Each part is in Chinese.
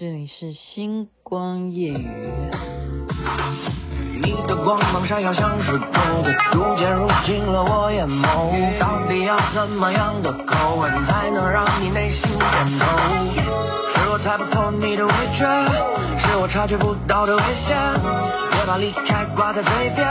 这里是星光夜雨。你的光芒闪耀像是篝火，逐渐入侵了我眼眸。到底要怎么样的口吻才能让你内心点头？是我猜不透你的味觉，我察觉不到的危险。别把离开挂在嘴边，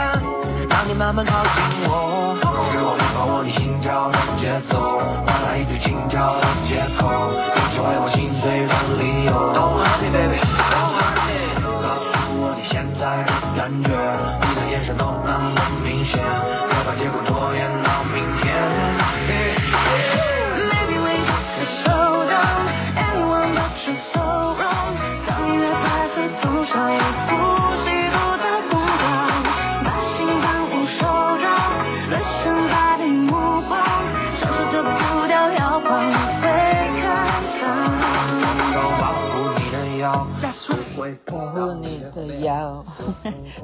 让你慢慢靠近我。是我无法握你心跳的节奏，换来一堆轻佻的借口，并成为我心碎的理由。Don't hurt me, baby, don't hurt me。告诉我你现在的感觉，你的眼神都那么明显，别把结果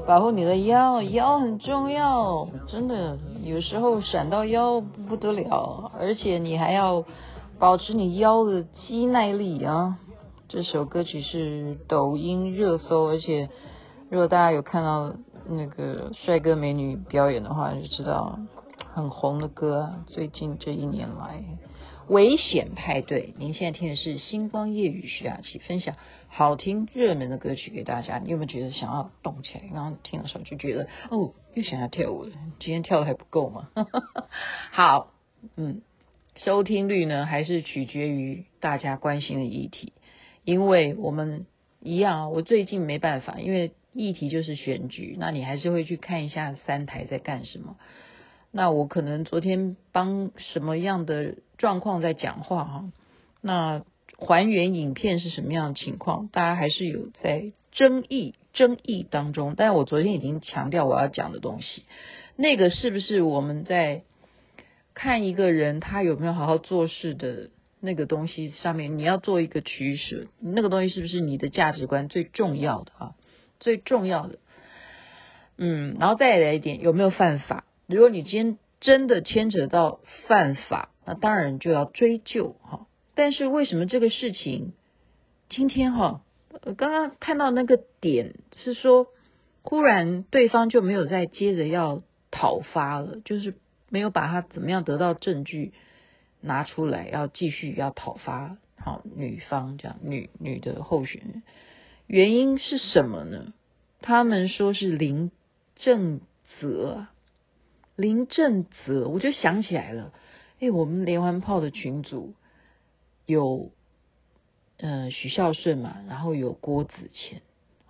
保护你的腰，腰很重要，真的，有时候闪到腰不得了，而且你还要保持你腰的肌耐力啊。这首歌曲是抖音热搜，而且如果大家有看到那个帅哥美女表演的话，就知道很红的歌。最近这一年来。危险派对，您现在听的是星光夜雨徐雅琪分享好听热门的歌曲给大家。你有没有觉得想要动起来？然后听的时候就觉得哦，又想要跳舞了。今天跳的还不够吗？好，嗯，收听率呢还是取决于大家关心的议题，因为我们一样啊，我最近没办法，因为议题就是选举，那你还是会去看一下三台在干什么。那我可能昨天帮什么样的状况在讲话哈？那还原影片是什么样的情况？大家还是有在争议争议当中。但我昨天已经强调我要讲的东西，那个是不是我们在看一个人他有没有好好做事的那个东西上面，你要做一个取舍，那个东西是不是你的价值观最重要的啊？最重要的，嗯，然后再来一点，有没有犯法？如果你今天真的牵扯到犯法，那当然就要追究哈。但是为什么这个事情今天哈，刚刚看到那个点是说，忽然对方就没有再接着要讨伐了，就是没有把他怎么样得到证据拿出来，要继续要讨伐好女方这样女女的候选人，原因是什么呢？他们说是林正泽。林正泽，我就想起来了，哎，我们连环炮的群组有，呃，许孝顺嘛，然后有郭子乾，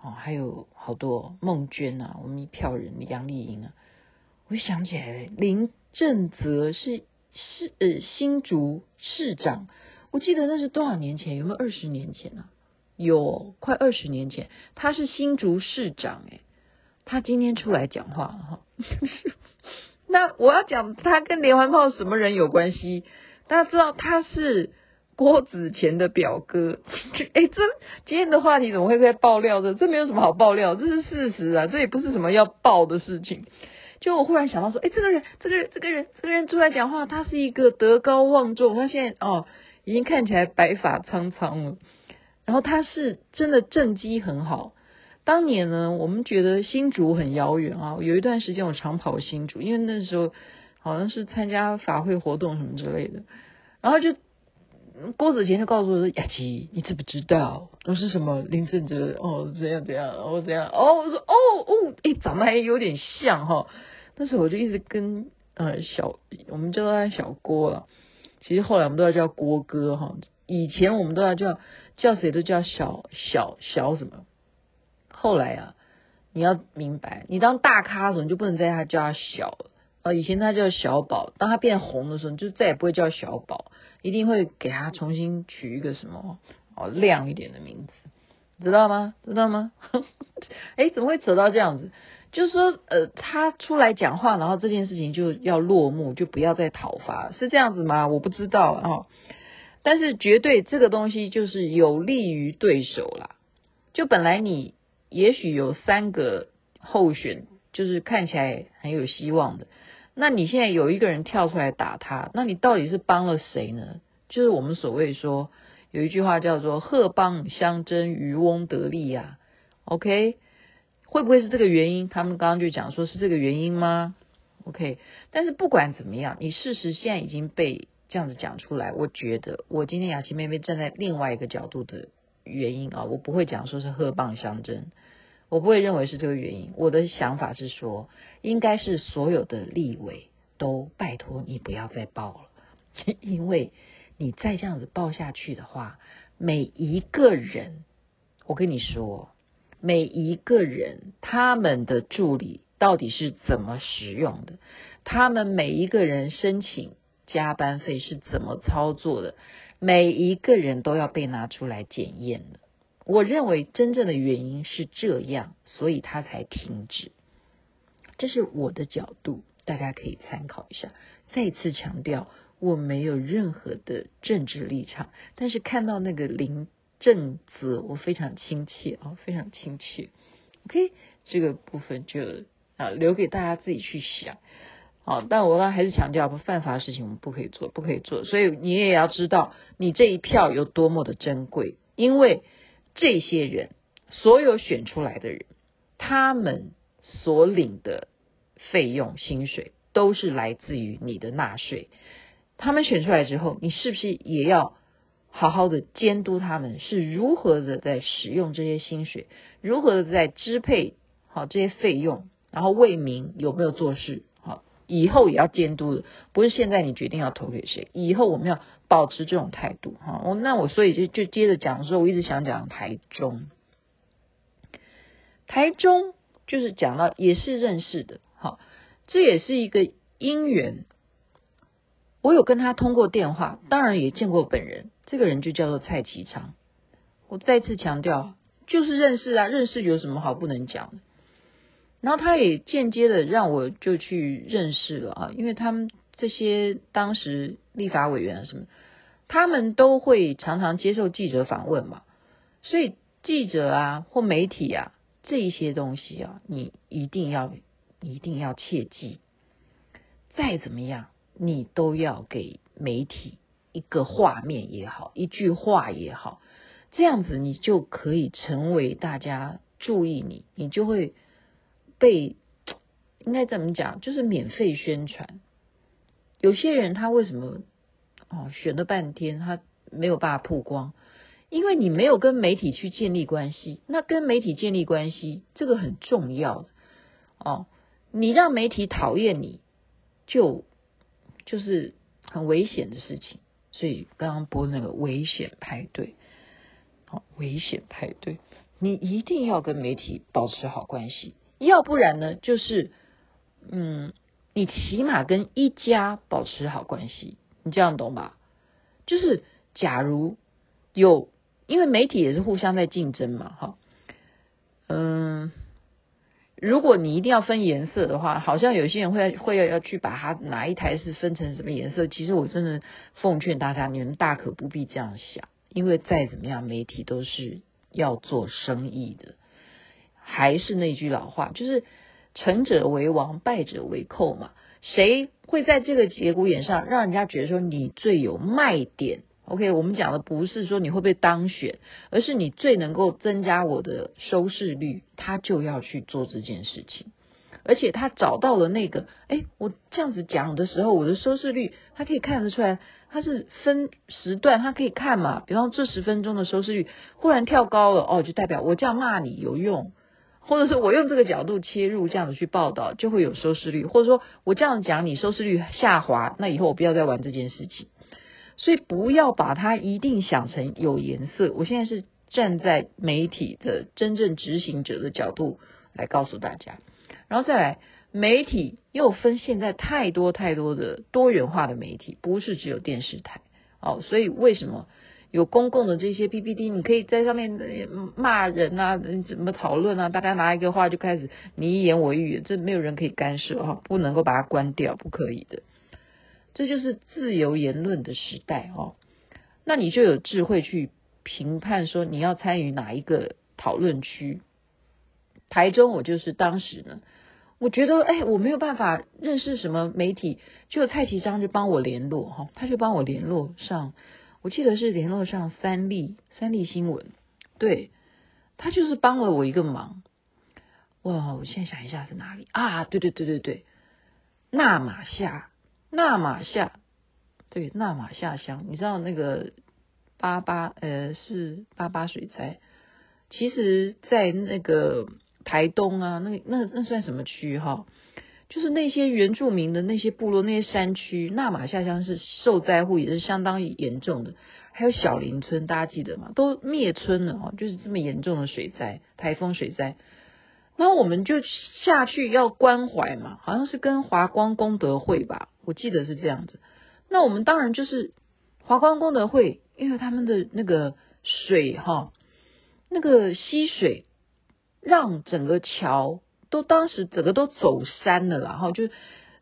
哦，还有好多孟娟啊，我们一票人杨丽莹啊，我就想起来了，林正泽是是呃新竹市长，我记得那是多少年前？有没有二十年前啊？有，快二十年前，他是新竹市长，哎，他今天出来讲话哈。那我要讲他跟连环炮什么人有关系？大家知道他是郭子乾的表哥。哎，这今天的话题怎么会在爆料的？这没有什么好爆料，这是事实啊，这也不是什么要爆的事情。就我忽然想到说，哎，这个人，这个人，这个人，这个人出来讲话，他是一个德高望重，他现在哦，已经看起来白发苍苍了，然后他是真的政绩很好。当年呢，我们觉得新竹很遥远啊。有一段时间我常跑新竹，因为那时候好像是参加法会活动什么之类的。然后就郭子乾就告诉我说：“雅琪，你知不知道我是什么林正哲？哦，怎样怎样，哦怎样？哦，我说哦哦，哎，长得还有点像哈。但是我就一直跟呃小，我们叫他小郭了。其实后来我们都要叫郭哥哈。以前我们都要叫叫谁都叫小小小什么。”后来啊，你要明白，你当大咖的时候，你就不能再叫他小了啊。以前他叫小宝，当他变红的时候，你就再也不会叫小宝，一定会给他重新取一个什么哦亮一点的名字，知道吗？知道吗？哎，怎么会扯到这样子？就是说，呃，他出来讲话，然后这件事情就要落幕，就不要再讨伐，是这样子吗？我不知道啊，但是绝对这个东西就是有利于对手啦。就本来你。也许有三个候选，就是看起来很有希望的。那你现在有一个人跳出来打他，那你到底是帮了谁呢？就是我们所谓说有一句话叫做“鹤蚌相争，渔翁得利”呀。OK，会不会是这个原因？他们刚刚就讲说是这个原因吗？OK，但是不管怎么样，你事实现在已经被这样子讲出来，我觉得我今天雅琪妹妹站在另外一个角度的原因啊，我不会讲说是鹤蚌相争，我不会认为是这个原因。我的想法是说，应该是所有的立委都拜托你不要再报了，因为你再这样子报下去的话，每一个人，我跟你说。每一个人他们的助理到底是怎么使用的？他们每一个人申请加班费是怎么操作的？每一个人都要被拿出来检验的。我认为真正的原因是这样，所以他才停止。这是我的角度，大家可以参考一下。再次强调，我没有任何的政治立场，但是看到那个零。正字我非常亲切啊，非常亲切。OK，这个部分就啊留给大家自己去想。好，但我刚还是强调，犯法的事情我们不可以做，不可以做。所以你也要知道，你这一票有多么的珍贵，因为这些人所有选出来的人，他们所领的费用、薪水都是来自于你的纳税。他们选出来之后，你是不是也要？好好的监督他们是如何的在使用这些薪水，如何的在支配好这些费用，然后为民有没有做事，好，以后也要监督的，不是现在你决定要投给谁，以后我们要保持这种态度哈。我那我所以就就接着讲说，我一直想讲台中，台中就是讲到也是认识的，好，这也是一个因缘。我有跟他通过电话，当然也见过本人。这个人就叫做蔡其昌。我再次强调，就是认识啊，认识有什么好不能讲的？然后他也间接的让我就去认识了啊，因为他们这些当时立法委员啊什么，他们都会常常接受记者访问嘛，所以记者啊或媒体啊这一些东西啊，你一定要一定要切记，再怎么样。你都要给媒体一个画面也好，一句话也好，这样子你就可以成为大家注意你，你就会被应该怎么讲，就是免费宣传。有些人他为什么哦选了半天他没有办法曝光？因为你没有跟媒体去建立关系。那跟媒体建立关系这个很重要哦，你让媒体讨厌你就。就是很危险的事情，所以刚刚播那个危险派对，好，危险派对，你一定要跟媒体保持好关系，要不然呢，就是，嗯，你起码跟一家保持好关系，你这样懂吧？就是假如有，因为媒体也是互相在竞争嘛，哈，嗯。如果你一定要分颜色的话，好像有些人会会要要去把它哪一台是分成什么颜色。其实我真的奉劝大家，你们大可不必这样想，因为再怎么样，媒体都是要做生意的。还是那句老话，就是成者为王，败者为寇嘛。谁会在这个节骨眼上让人家觉得说你最有卖点？OK，我们讲的不是说你会不会当选，而是你最能够增加我的收视率，他就要去做这件事情。而且他找到了那个，哎，我这样子讲的时候，我的收视率，他可以看得出来，他是分时段，他可以看嘛。比方这十分钟的收视率忽然跳高了，哦，就代表我这样骂你有用，或者是我用这个角度切入，这样子去报道就会有收视率，或者说我这样讲你收视率下滑，那以后我不要再玩这件事情。所以不要把它一定想成有颜色。我现在是站在媒体的真正执行者的角度来告诉大家，然后再来，媒体又分现在太多太多的多元化的媒体，不是只有电视台哦。所以为什么有公共的这些 PPT，你可以在上面骂人啊，怎么讨论啊？大家拿一个话就开始你一言我一语，这没有人可以干涉哈，不能够把它关掉，不可以的。这就是自由言论的时代哦，那你就有智慧去评判说你要参与哪一个讨论区。台中我就是当时呢，我觉得哎，我没有办法认识什么媒体，就蔡其章就帮我联络哈，他就帮我联络上，我记得是联络上三立三立新闻，对，他就是帮了我一个忙。哇，我现在想一下是哪里啊？对对对对对，那玛夏，那玛夏，对，那玛夏乡，你知道那个八八呃是八八水灾，其实，在那个台东啊，那那那算什么区哈？就是那些原住民的那些部落，那些山区，那玛下乡是受灾户，也是相当严重的。还有小林村，大家记得吗？都灭村了哦，就是这么严重的水灾，台风水灾。那我们就下去要关怀嘛，好像是跟华光功德会吧，我记得是这样子。那我们当然就是华光功德会，因为他们的那个水哈，那个溪水让整个桥。都当时整个都走山了啦，然后就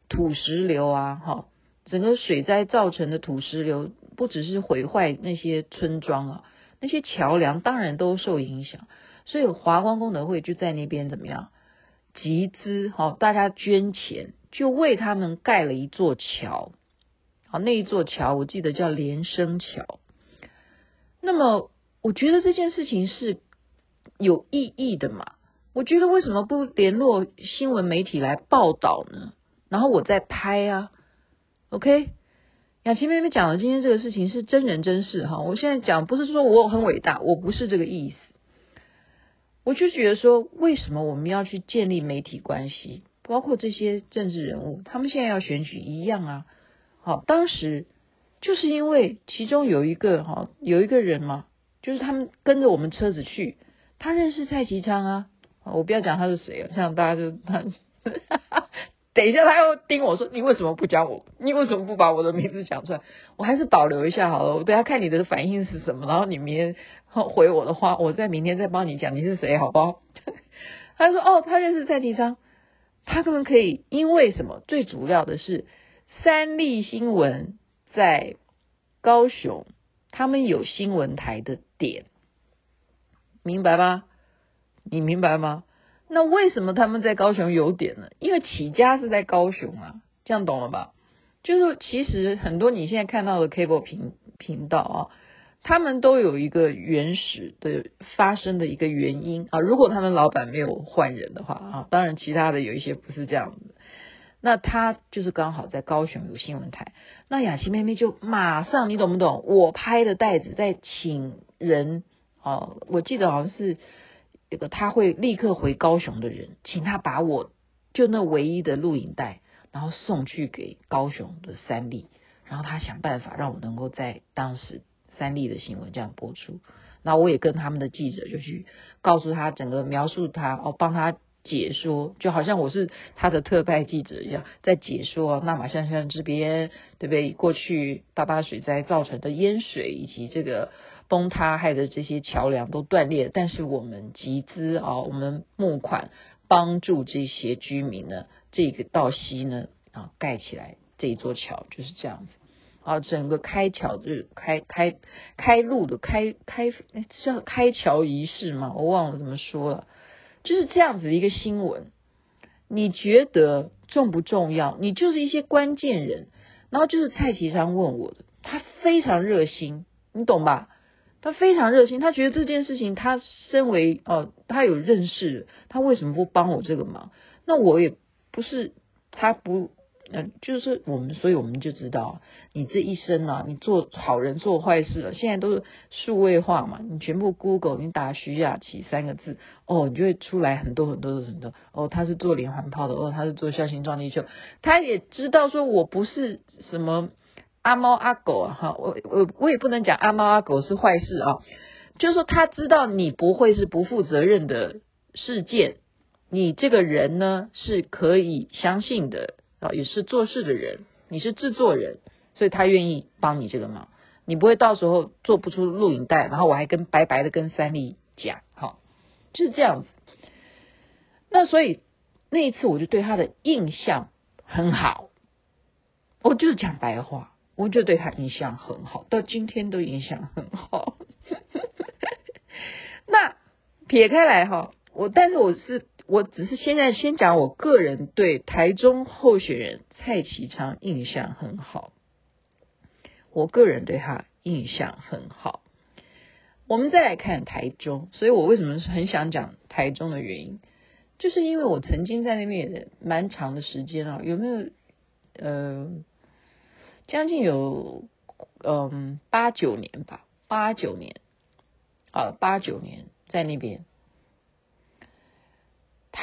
土石流啊，哈，整个水灾造成的土石流，不只是毁坏那些村庄啊，那些桥梁当然都受影响。所以华光功德会就在那边怎么样集资，哈，大家捐钱，就为他们盖了一座桥。好，那一座桥我记得叫连生桥。那么我觉得这件事情是有意义的嘛。我觉得为什么不联络新闻媒体来报道呢？然后我再拍啊，OK？雅琪妹妹讲的今天这个事情是真人真事哈。我现在讲不是说我很伟大，我不是这个意思。我就觉得说，为什么我们要去建立媒体关系？包括这些政治人物，他们现在要选举一样啊。好，当时就是因为其中有一个哈，有一个人嘛，就是他们跟着我们车子去，他认识蔡其昌啊。我不要讲他是谁了，像大家就他，等一下他又盯我说，你为什么不讲我？你为什么不把我的名字讲出来？我还是保留一下好了，我等下看你的反应是什么，然后你明天回我的话，我再明天再帮你讲你是谁，好不好？他说哦，他认识蔡其昌，他可不可以？因为什么？最主要的是三立新闻在高雄，他们有新闻台的点，明白吗？你明白吗？那为什么他们在高雄有点呢？因为起家是在高雄啊，这样懂了吧？就是其实很多你现在看到的 cable 频频道啊，他们都有一个原始的发生的一个原因啊。如果他们老板没有换人的话啊，当然其他的有一些不是这样子。那他就是刚好在高雄有新闻台，那雅琪妹妹就马上，你懂不懂？我拍的带子在请人哦，我记得好像是。这个他会立刻回高雄的人，请他把我就那唯一的录影带，然后送去给高雄的三立，然后他想办法让我能够在当时三立的新闻这样播出。那我也跟他们的记者就去告诉他整个描述他哦，帮他解说，就好像我是他的特派记者一样，在解说那玛夏乡这边对不对？过去八八水灾造成的淹水以及这个。崩塌害的这些桥梁都断裂，但是我们集资啊，我们募款帮助这些居民呢，这个道西呢啊盖起来这一座桥就是这样子啊，整个开桥就是开开开路的开开是叫开桥仪式吗？我忘了怎么说了，就是这样子的一个新闻，你觉得重不重要？你就是一些关键人，然后就是蔡其昌问我的，他非常热心，你懂吧？他非常热心，他觉得这件事情，他身为哦、他有认识，他为什么不帮我这个忙？那我也不是他不，嗯、就是我们，所以我们就知道，你这一生啊，你做好人做坏事了，现在都是数位化嘛，你全部 Google，你打徐雅琪三个字，哦，你就会出来很多很多的很多，哦，他是做连环炮的，哦，他是做孝心壮丽秀，他也知道说我不是什么。阿猫阿狗啊，哈，我我我也不能讲阿猫阿狗是坏事啊，就是说他知道你不会是不负责任的事件，你这个人呢是可以相信的啊，也是做事的人，你是制作人，所以他愿意帮你这个忙，你不会到时候做不出录影带，然后我还跟白白的跟三立讲，好，就是这样子。那所以那一次我就对他的印象很好，我就是讲白话。我就对他印象很好，到今天都印象很好。那撇开来哈，我但是我是我只是现在先讲我个人对台中候选人蔡其昌印象很好。我个人对他印象很好。我们再来看台中，所以我为什么是很想讲台中的原因，就是因为我曾经在那边也蛮长的时间啊，有没有？呃，将近有嗯八九年吧，八九年啊，八九年在那边。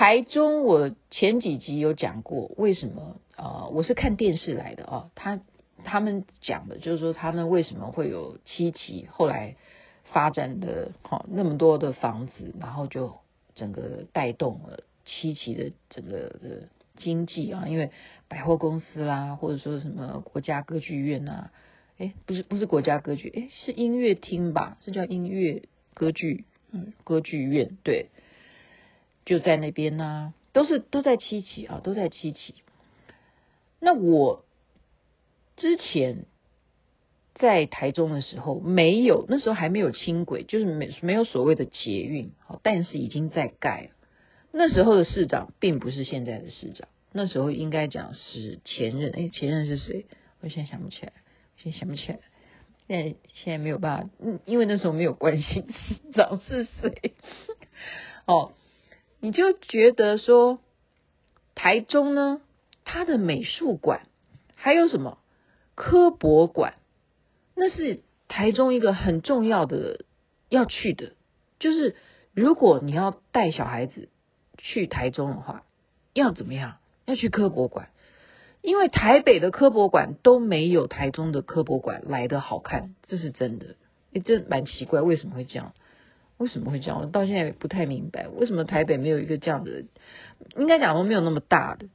台中，我前几集有讲过，为什么啊、呃？我是看电视来的啊，他他们讲的就是说，他们为什么会有七期，后来。发展的好那么多的房子，然后就整个带动了七期的整个的经济啊，因为百货公司啦，或者说什么国家歌剧院呐，哎，不是不是国家歌剧，哎，是音乐厅吧？是叫音乐歌剧，嗯，歌剧院对，就在那边呐、都是都在七期啊，都在七期。那我之前。在台中的时候，没有，那时候还没有轻轨，就是没没有所谓的捷运，但是已经在盖了。那时候的市长并不是现在的市长，那时候应该讲是前任。哎，前任是谁？我现在想不起来，现在想不起来。现在现在没有办法，嗯，因为那时候没有关心市长是谁。哦，你就觉得说，台中呢，它的美术馆还有什么科博馆？那是台中一个很重要的要去的，就是如果你要带小孩子去台中的话，要怎么样？要去科博馆，因为台北的科博馆都没有台中的科博馆来得好看，这是真的。诶，这蛮奇怪，为什么会这样？为什么会这样？我到现在也不太明白，为什么台北没有一个这样的？应该讲说没有那么大的，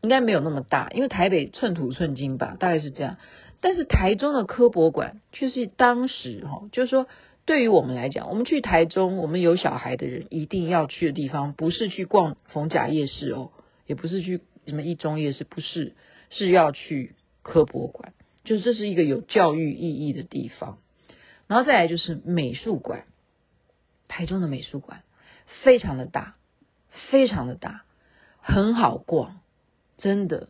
应该没有那么大，因为台北寸土寸金吧，大概是这样。但是台中的科博馆却是当时哈，就是说对于我们来讲，我们去台中，我们有小孩的人一定要去的地方，不是去逛逢甲夜市哦，也不是去什么一中夜市，不是，是要去科博馆，就是这是一个有教育意义的地方。然后再来就是美术馆，台中的美术馆非常的大，非常的大，很好逛，真的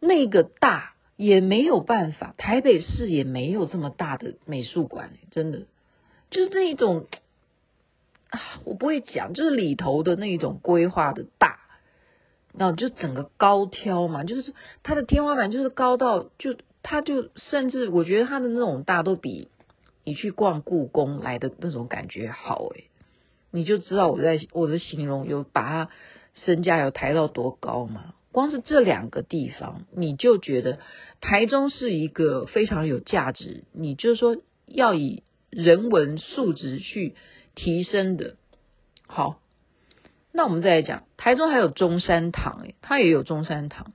那个大。也没有办法，台北市也没有这么大的美术馆，真的就是那一种啊，我不会讲，就是里头的那一种规划的大，然后就整个高挑嘛，就是它的天花板就是高到，就它就甚至我觉得它的那种大都比你去逛故宫来的那种感觉好诶，你就知道我在我的形容有把它身价有抬到多高嘛。光是这两个地方，你就觉得台中是一个非常有价值，你就是说要以人文素质去提升的。好，那我们再来讲，台中还有中山堂，诶，它也有中山堂，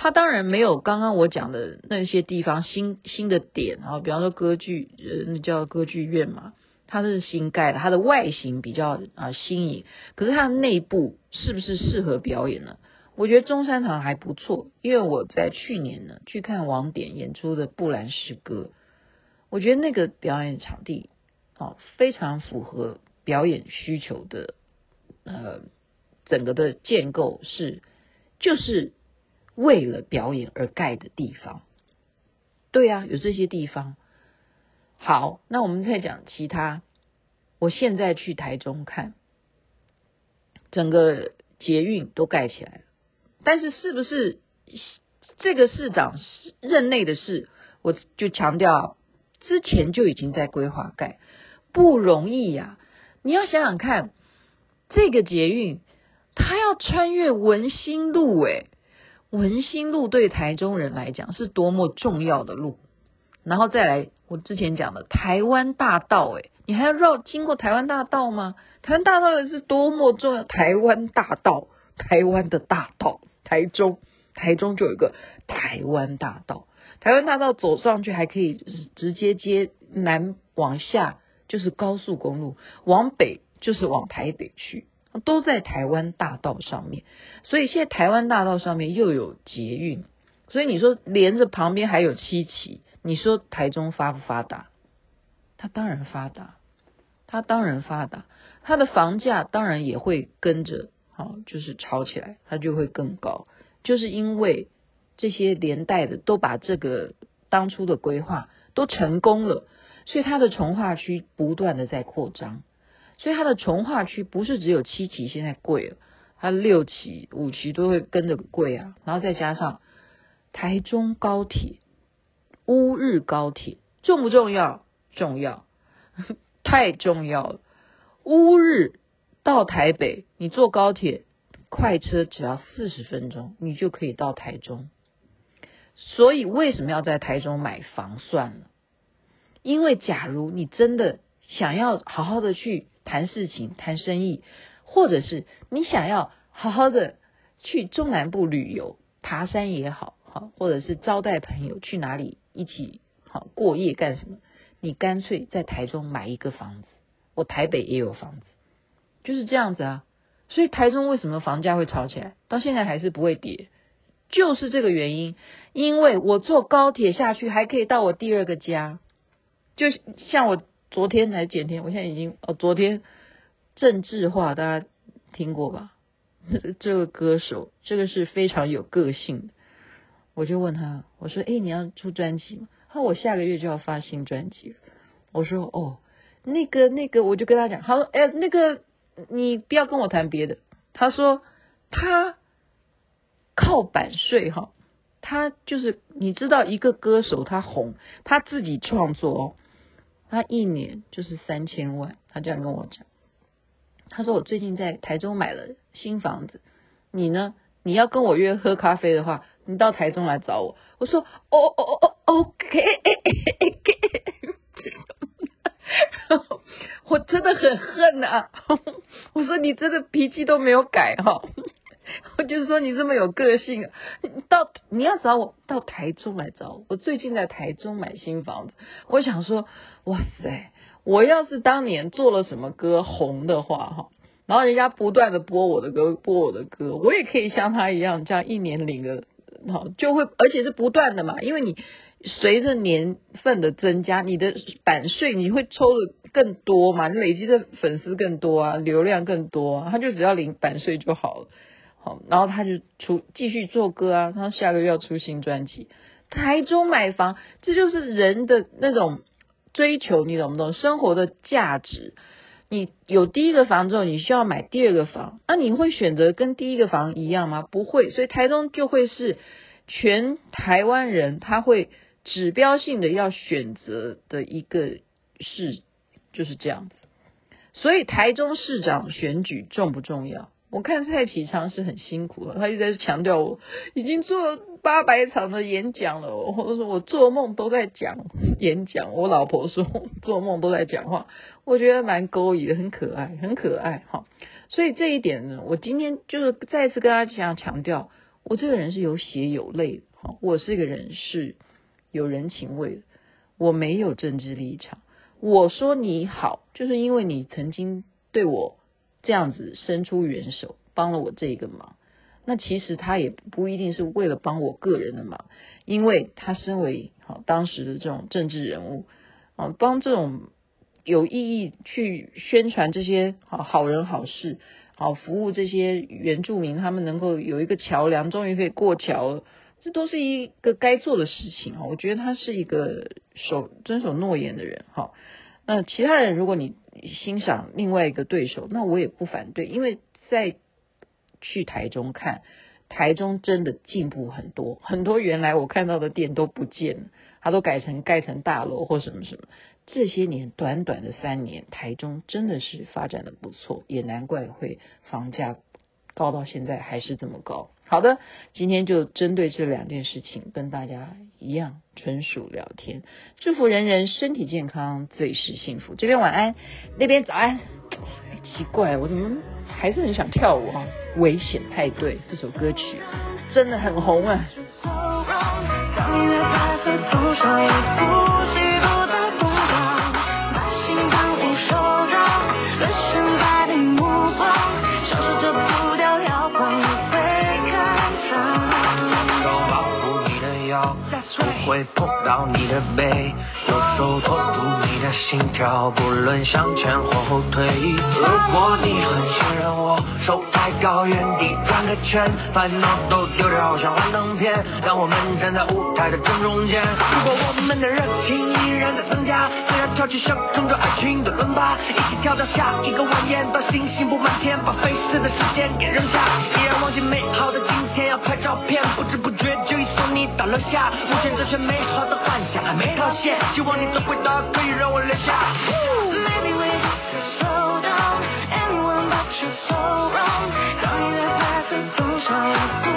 它当然没有刚刚我讲的那些地方新新的点啊，比方说歌剧，呃，那叫歌剧院嘛，它是新盖的，它的外形比较啊新颖，可是它的内部是不是适合表演呢？我觉得中山堂还不错，因为我在去年呢去看王典演出的《布兰诗歌》，我觉得那个表演场地哦非常符合表演需求的，呃，整个的建构是就是为了表演而盖的地方。对呀，有这些地方。好，那我们再讲其他。我现在去台中看，整个捷运都盖起来了。但是是不是这个市长任内的事，我就强调之前就已经在规划盖，不容易呀。你要想想看，这个捷运它要穿越文心路，诶，文心路对台中人来讲是多么重要的路。然后再来，我之前讲的台湾大道，诶，你还要绕经过台湾大道吗？台湾大道也是多么重要，台湾大道，台湾的大道。台中，台中就有一个台湾大道，台湾大道走上去还可以直接接南往下就是高速公路，往北就是往台北去，都在台湾大道上面。所以现在台湾大道上面又有捷运，所以你说连着旁边还有七期，你说台中发不发达？它当然发达，它当然发达，它的房价当然也会跟着。好，就是炒起来，它就会更高，就是因为这些连带的都把这个当初的规划都成功了，所以它的从化区不断的在扩张，所以它的重划区不是只有七期现在贵了，它六期、五期都会跟着贵啊，然后再加上台中高铁、乌日高铁重不重要？重要，太重要了。乌日到台北，你坐高铁快车只要四十分钟，你就可以到台中。所以为什么要在台中买房算了？因为假如你真的想要好好的去谈事情、谈生意，或者是你想要好好的去中南部旅游、爬山也好，好，或者是招待朋友去哪里一起好过夜干什么，你干脆在台中买一个房子。我台北也有房子，就是这样子啊。所以台中为什么房价会炒起来，到现在还是不会跌？就是这个原因，因为我坐高铁下去还可以到我第二个家，就像我昨天来剪天，我现在已经哦，昨天郑智化大家听过吧？这个歌手，这个是非常有个性的。我就问他，我说：“哎，你要出专辑吗？”他说：“我下个月就要发新专辑。”我说：“哦，那个那个，我就跟他讲，好，哎，那个你不要跟我谈别的。”他说：“他。”靠版税哈，他就是你知道一个歌手他红，他自己创作哦，他一年就是三千万，他这样跟我讲。他说我最近在台中买了新房子，你呢？你要跟我约喝咖啡的话，你到台中来找我。我说哦哦哦哦，OK，我真的很恨啊！我说你真的脾气都没有改哈。我就是说你这么有个性，到你要找我到台中来找我。我最近在台中买新房子，我想说，哇塞，我要是当年做了什么歌红的话哈，然后人家不断的播我的歌，播我的歌，我也可以像他一样，这样一年领个好就会，而且是不断的嘛，因为你随着年份的增加，你的版税你会抽的更多嘛，你累积的粉丝更多啊，流量更多啊，他就只要领版税就好了。好，然后他就出继续做歌啊，他下个月要出新专辑。台中买房，这就是人的那种追求，你懂不懂？生活的价值。你有第一个房之后，你需要买第二个房，那你会选择跟第一个房一样吗？不会，所以台中就会是全台湾人他会指标性的要选择的一个市，就是这样子。所以台中市长选举重不重要？我看蔡启昌是很辛苦的，他一直在强调我已经做了八百场的演讲了，或者说我做梦都在讲演讲。我老婆说做梦都在讲话，我觉得蛮勾引的，很可爱，很可爱哈。所以这一点呢，我今天就是再次跟大家强调，我这个人是有血有泪的哈，我这个人是有人情味的，我没有政治立场。我说你好，就是因为你曾经对我。这样子伸出援手，帮了我这个忙，那其实他也不一定是为了帮我个人的忙，因为他身为好当时的这种政治人物啊，帮这种有意义去宣传这些好好人好事，好服务这些原住民，他们能够有一个桥梁，终于可以过桥了，这都是一个该做的事情啊。我觉得他是一个守遵守诺言的人哈。那其他人，如果你欣赏另外一个对手，那我也不反对，因为在去台中看，台中真的进步很多，很多原来我看到的店都不见了，它都改成盖成大楼或什么什么。这些年短短的三年，台中真的是发展的不错，也难怪会房价高到现在还是这么高。好的，今天就针对这两件事情跟大家一样纯属聊天，祝福人人身体健康，最是幸福。这边晚安，那边早安。奇怪，我怎么还是很想跳舞啊？危险派对这首歌曲真的很红啊。会碰到你的背，右手托住你的心跳，不论向前或后退。如果你很信任我，手抬高，原地。的圈烦恼都丢掉像幻灯片当我们站在舞台的正中间。如果我们的热情依然在增加自然跳起象征着爱情的伦巴一起跳到下一个晚宴到星星布满天把飞逝的时间给扔下。依然忘记美好的今天要拍照片不知不觉就已送你到楼下。目前这些美好的幻想还没套现希望你的回答可以让我留下。Maybe we just slow down anyone but you so wrong time.